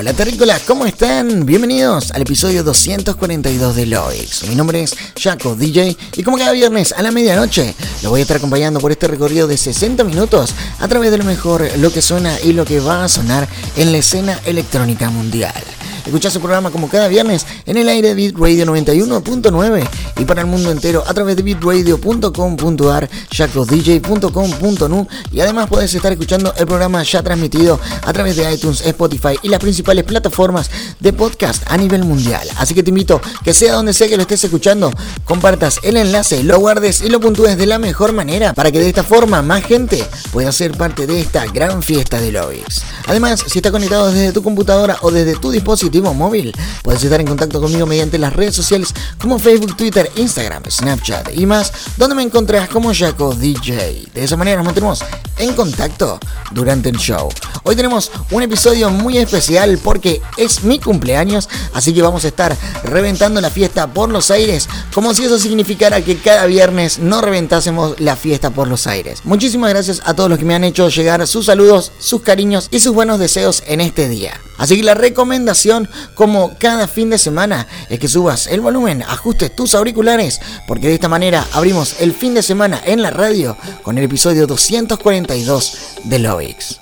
Hola terrícolas, ¿cómo están? Bienvenidos al episodio 242 de Loix. Mi nombre es Jaco DJ y como cada viernes a la medianoche lo voy a estar acompañando por este recorrido de 60 minutos a través de lo mejor, lo que suena y lo que va a sonar en la escena electrónica mundial. Escucha su programa como cada viernes en el aire de Beat Radio 91.9 y para el mundo entero a través de beatradio.com.ar, jacodj.com.nu y además puedes estar escuchando el programa ya transmitido a través de iTunes, Spotify y las principales plataformas de podcast a nivel mundial. Así que te invito que sea donde sea que lo estés escuchando, compartas el enlace, lo guardes y lo puntúes de la mejor manera para que de esta forma más gente pueda ser parte de esta gran fiesta de Lovix. Además, si estás conectado desde tu computadora o desde tu dispositivo móvil, puedes estar en contacto conmigo mediante las redes sociales como Facebook, Twitter, Instagram, Snapchat y más, donde me encontrarás como Jaco DJ. De esa manera nos mantenemos en contacto durante el show. Hoy tenemos un episodio muy especial porque es mi cumpleaños, así que vamos a estar reventando la fiesta por los aires, como si eso significara que cada viernes no reventásemos la fiesta por los aires. Muchísimas gracias a todos los que me han hecho llegar sus saludos, sus cariños y sus buenos deseos en este día. Así que la recomendación, como cada fin de semana, es que subas el volumen, ajustes tus auriculares, porque de esta manera abrimos el fin de semana en la radio con el episodio 242 de Lovix.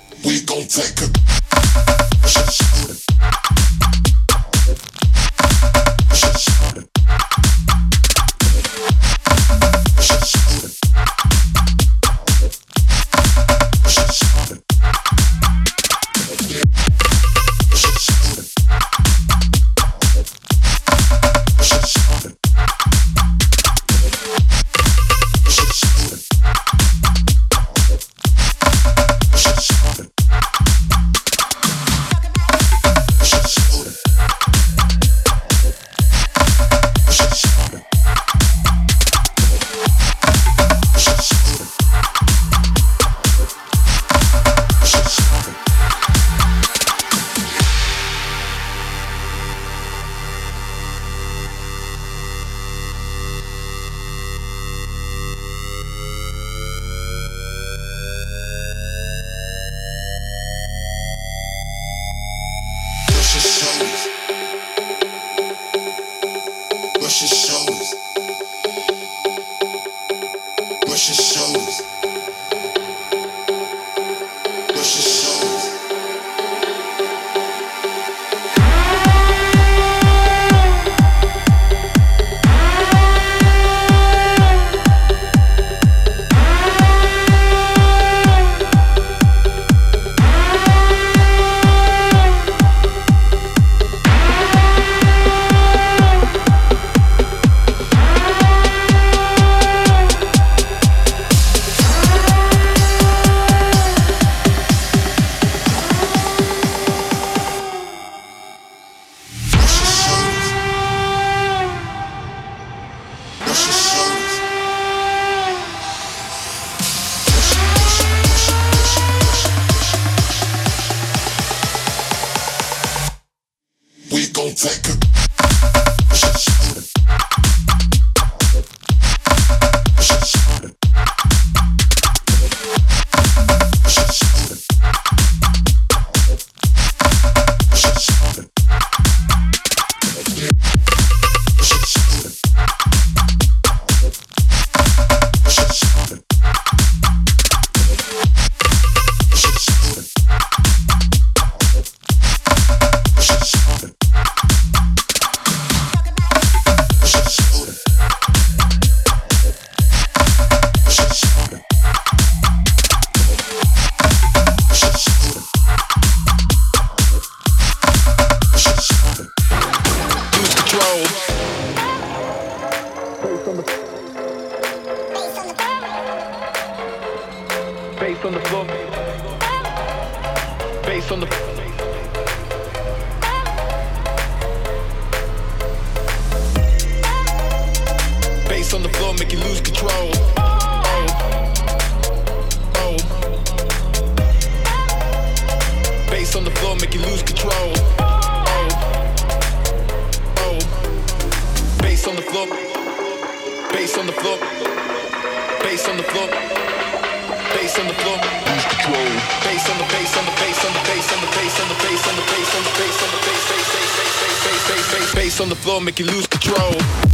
Brush on the floor, make you lose control. Oh. Oh. Bass on the floor, make you lose control. Oh. Oh. Bass on the floor. Bass on the floor. Bass on the floor. Bass on the floor. Lose control. Bass on the bass on the bass on the bass on the bass on the bass on the bass on the bass on the bass bass bass bass bass bass bass on the floor, make you lose control.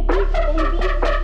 um bicho, um bicho.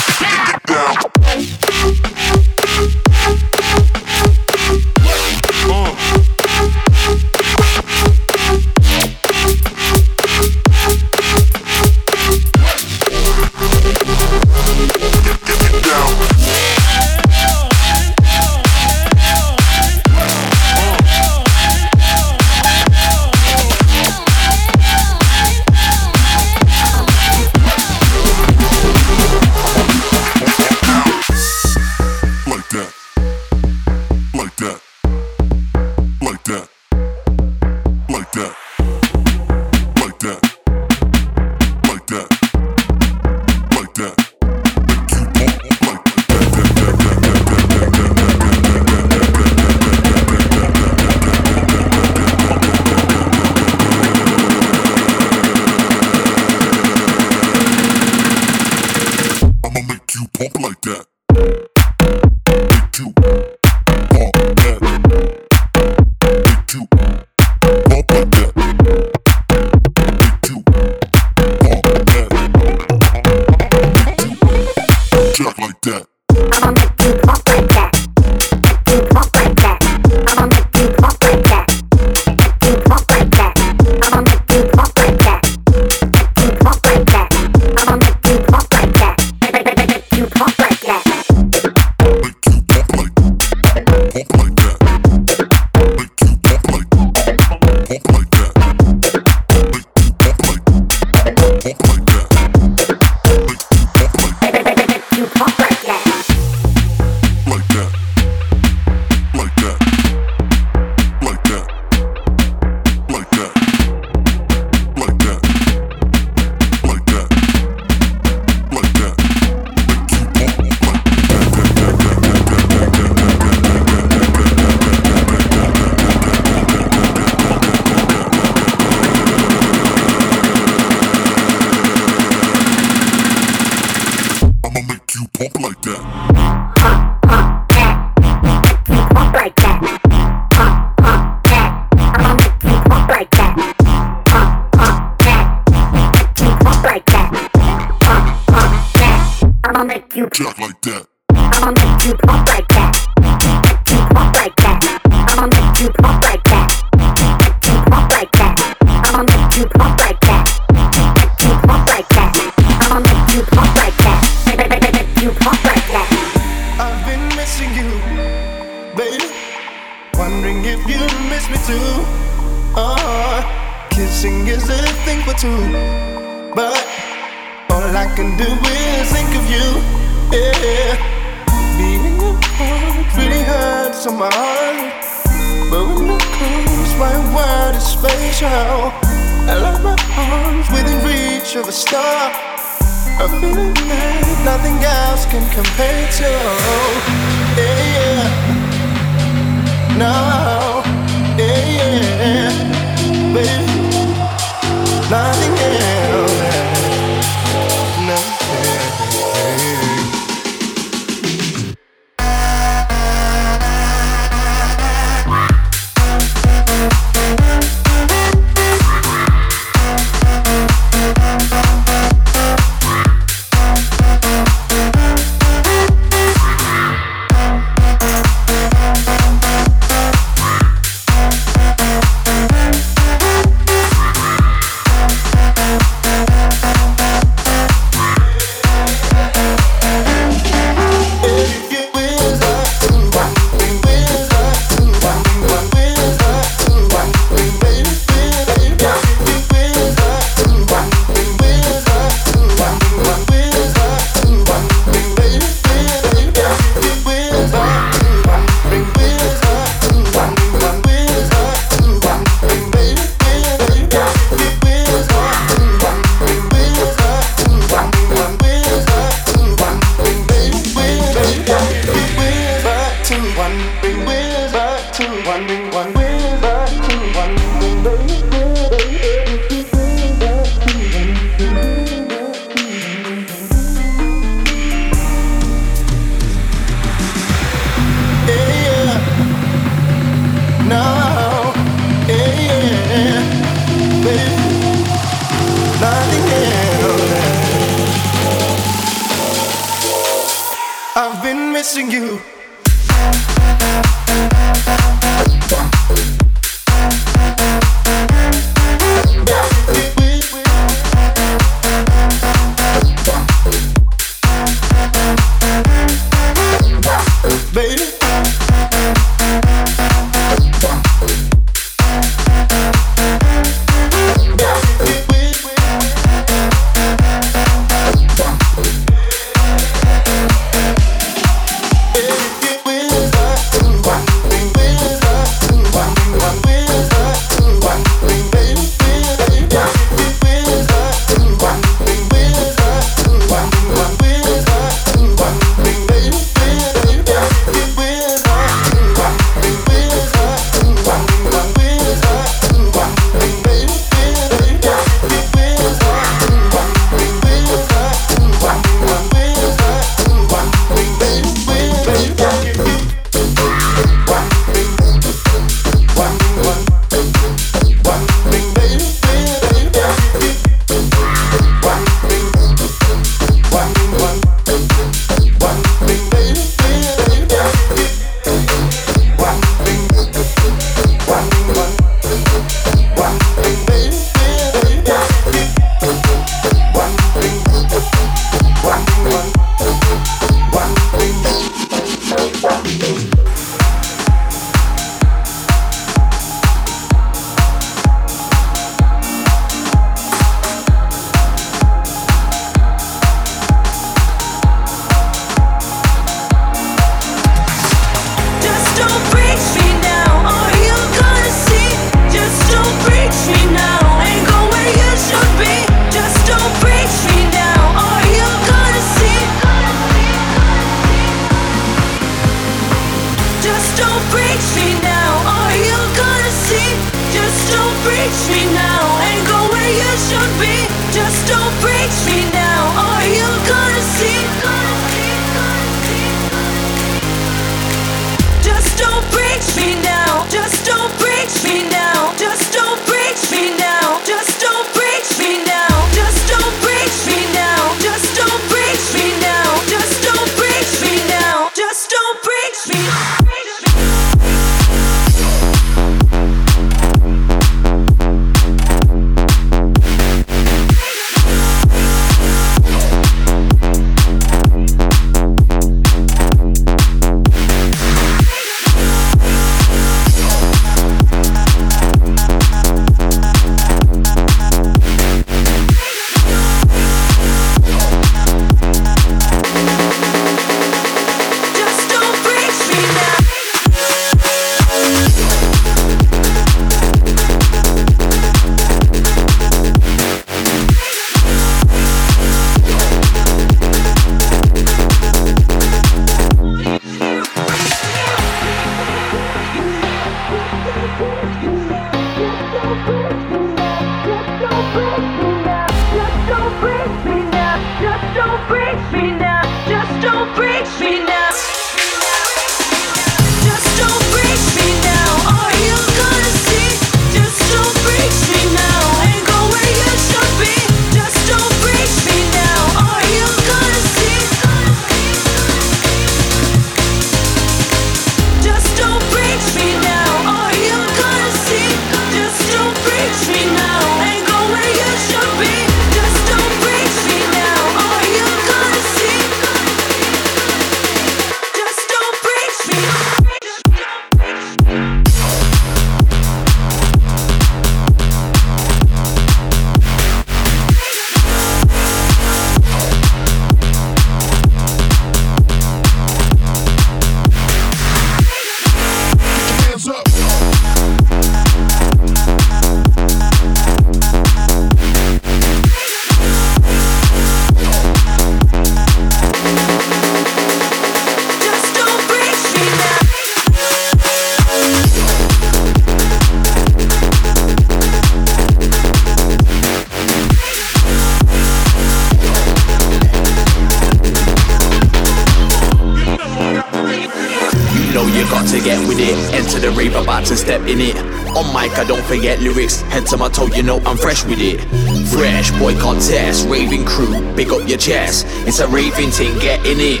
Forget lyrics. Head to my toe, you know I'm fresh with it. Fresh, boy contest, raving crew, big up your chest. It's a raving thing, get in it.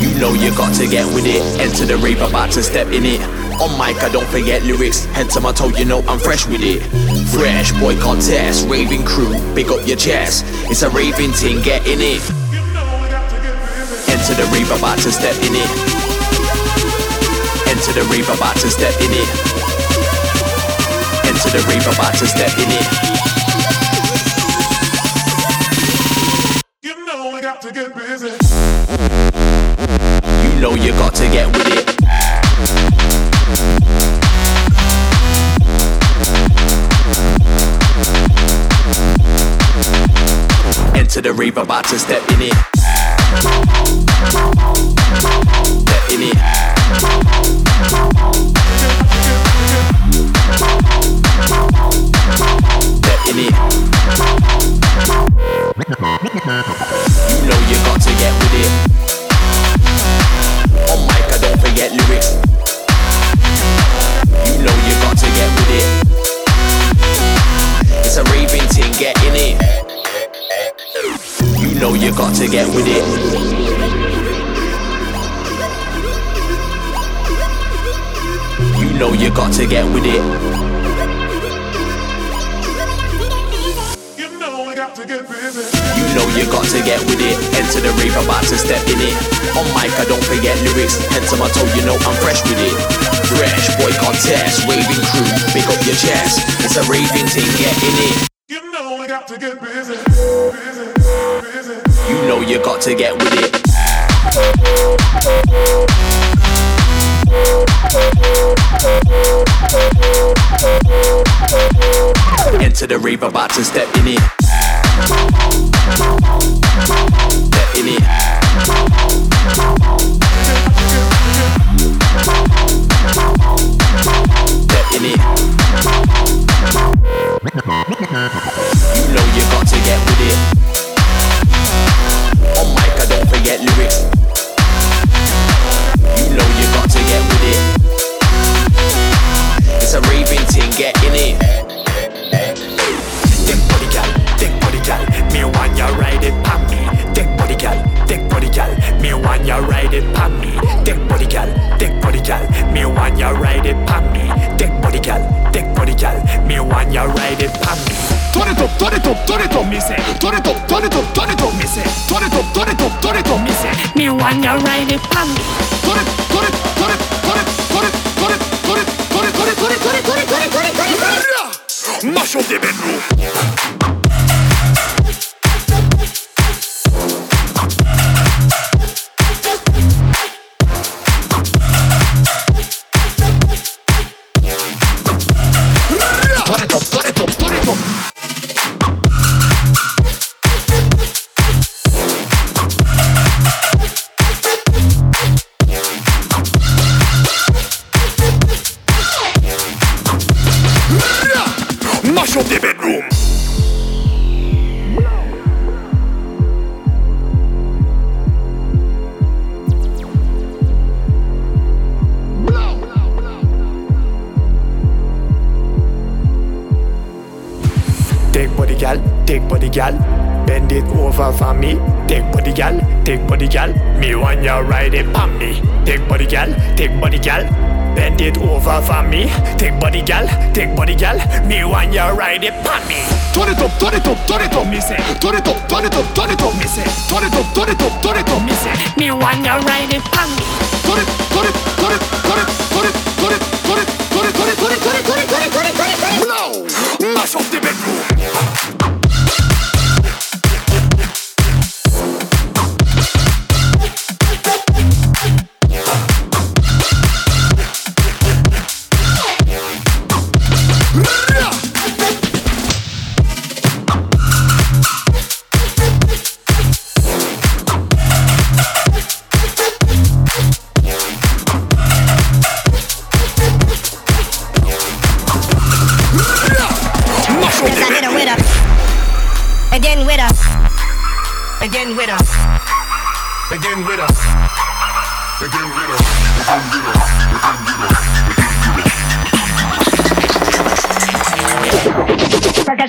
You know you got to get with it. Enter the rave, about to step in it. On mic, I don't forget lyrics. Head to my toe, you know I'm fresh with it. Fresh, boy contest, raving crew, big up your chest. It's a raving thing, get in it. Enter the rave, about to step in it. Enter the rave, about to step in it. Enter the rave, about to step in it. You know we got to get busy. You know you got to get with it. Enter the rave, about to step in to get with it. You know you got to get with it. You know we got to get busy. You know you got to get with it. Enter the rave, about to step in it. On mic, I don't forget lyrics. Head to my toe, you know I'm fresh with it. Fresh, boy contest, waving crew, pick up your chest. It's a raving thing, get in it. You know we got to get. Busy, busy. You know you got to get with it. Enter the rave, about to step in it. Step in it. Step in it. You know you got to get with it. A raving thing, get in it. Thick body gal, thick body gal, me want ya ride it pon me. Thick body gal, thick body gal, me want ya ride it pon me. Thick body gal, thick body gal, me want ya ride it pon me. Thick body gal, thick body gal, me want ya ride it pon me. Turn it up, turn it up, turn it up, me say. Turn it up, turn it up, turn it up, me say. Turn it up, turn it up, turn it up, me say. Me want ya ride it pon me. Turn it, Mâchons des bêtes belles the bedroom. Take body gal, take body gal, bend it over for me. Take body gal, take body gal, me want ya ride it pon me. Take body gal, take body gal, bend it over for me. Take body gal, take body gal, me want ya ride it pon me. Turn it up, turn it up, turn it up, me say. Turn it up, turn it up, turn it up, me say. Turn it up, turn it up, turn it up, me say. Me want ya ride it pon me. Turn it, turn it, turn it, turn it, turn it, turn it, turn it, turn it, turn it, turn it, turn it, turn it, turn it, turn it, turn it, turn it. Blow, mash up the bedroom.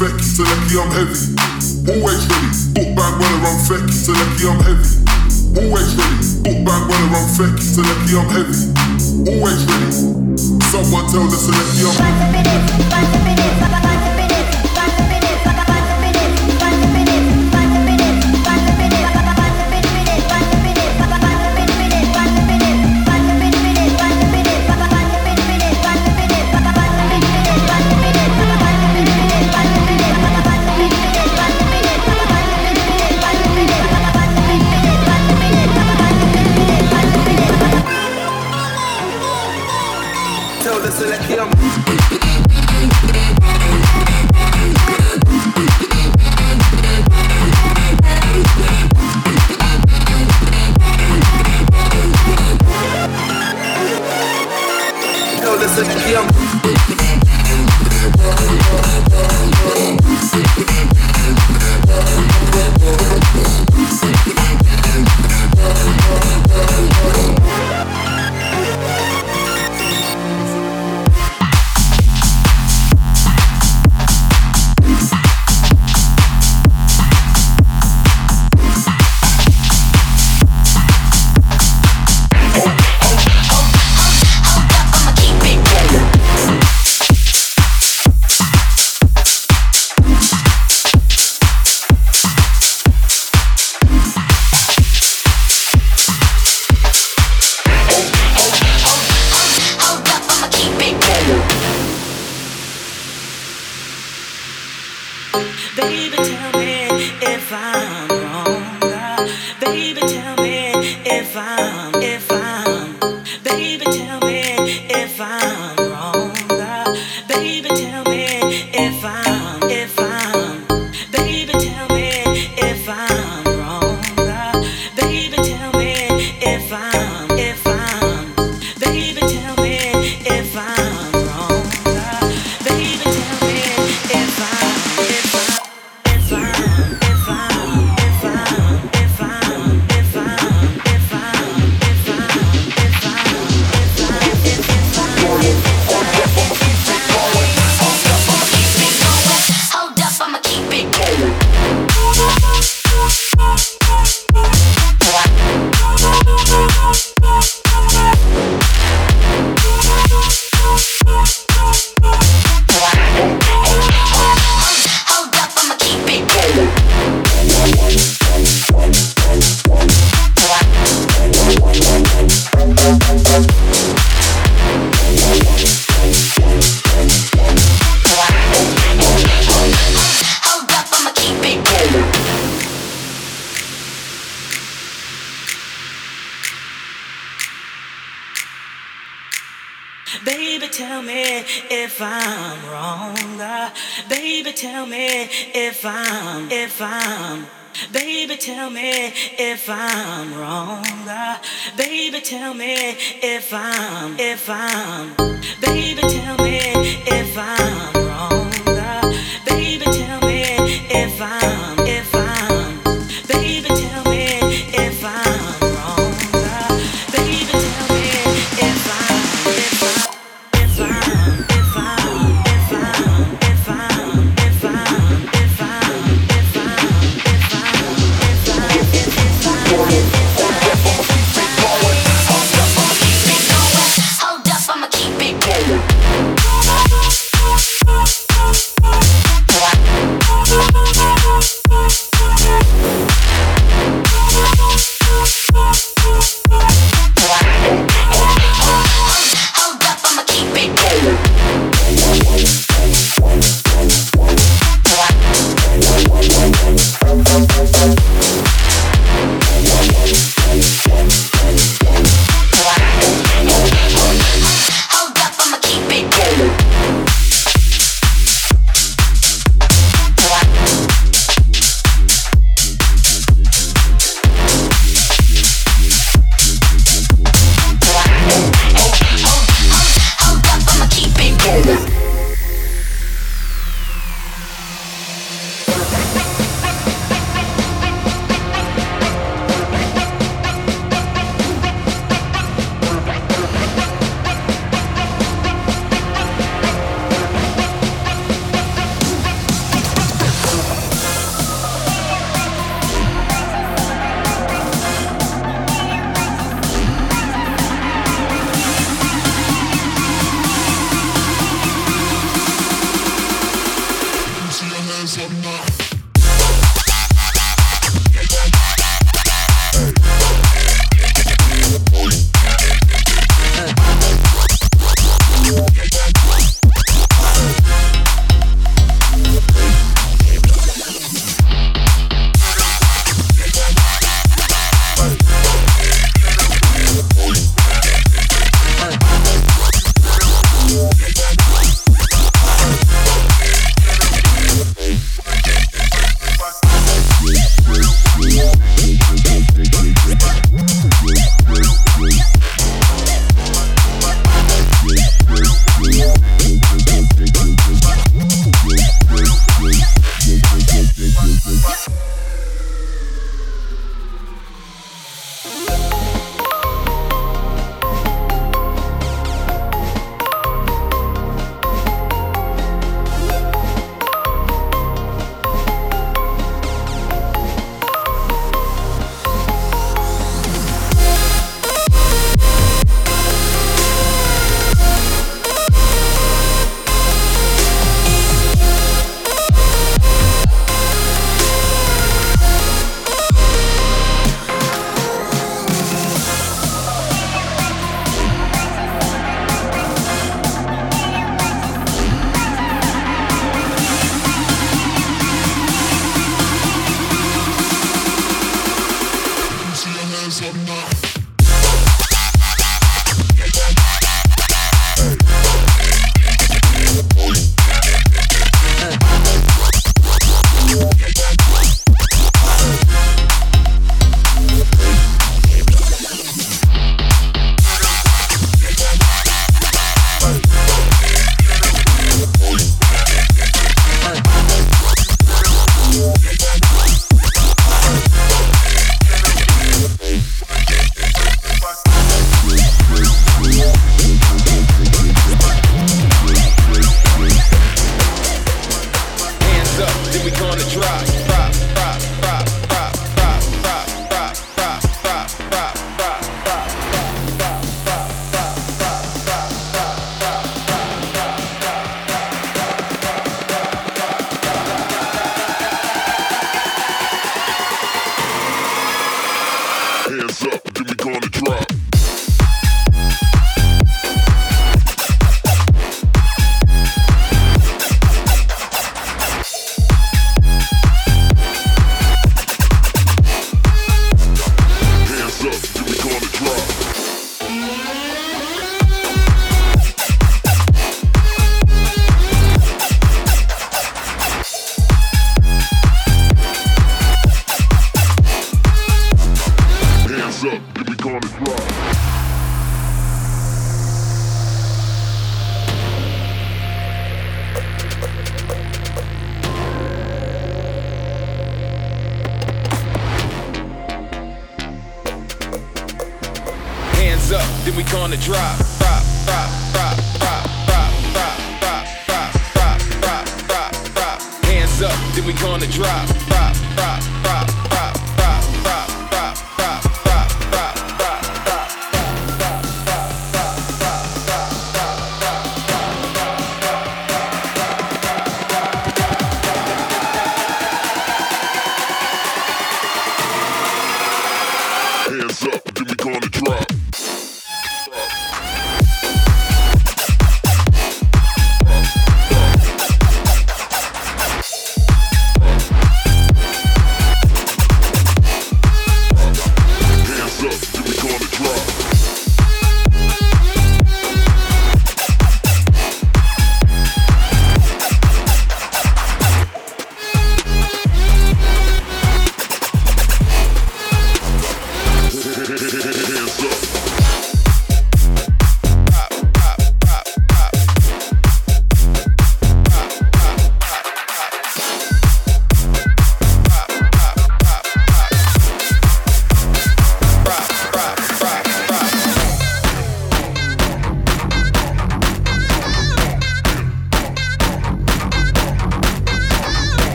fecky, Selecki, I'm heavy. Always ready, book bag runner, I'm fecky, Selecki, I'm heavy. Always ready, book bag runner, I'm fecky, Selecki, I'm heavy. Always ready. Someone tell the Selecki I'm heavy.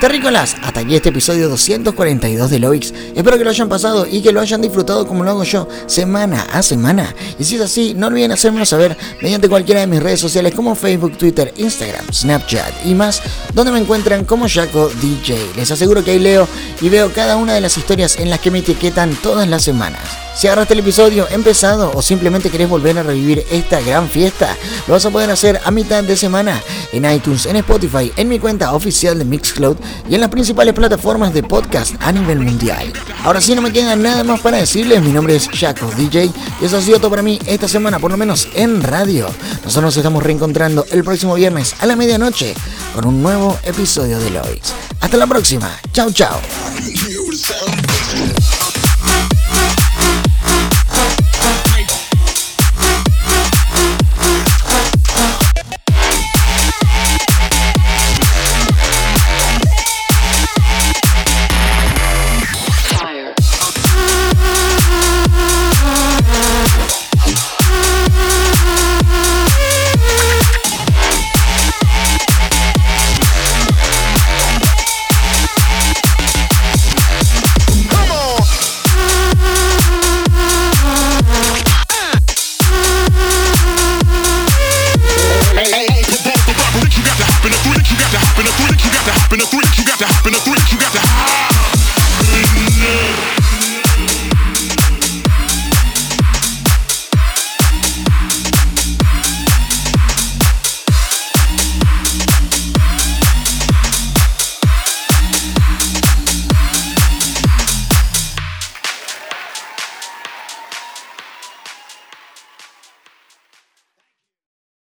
Terrícolas, hasta aquí este episodio 242 de Loix. Espero que lo hayan pasado y que lo hayan disfrutado como lo hago yo, semana a semana. Y si es así, no olviden hacérmelo saber mediante cualquiera de mis redes sociales como Facebook, Twitter, Instagram, Snapchat y más, donde me encuentran como Jaco DJ. Les aseguro que ahí leo y veo cada una de las historias en las que me etiquetan todas las semanas. Si agarraste el episodio empezado o simplemente querés volver a revivir esta gran fiesta, lo vas a poder hacer a mitad de semana en iTunes, en Spotify, en mi cuenta oficial de Mixcloud y en las principales plataformas de podcast a nivel mundial. Ahora sí no me queda nada más para decirles, mi nombre es Jaco DJ y eso ha sido todo para mí esta semana, por lo menos en radio. Nosotros nos estamos reencontrando el próximo viernes a la medianoche con un nuevo episodio de Lois. Hasta la próxima, chao chao.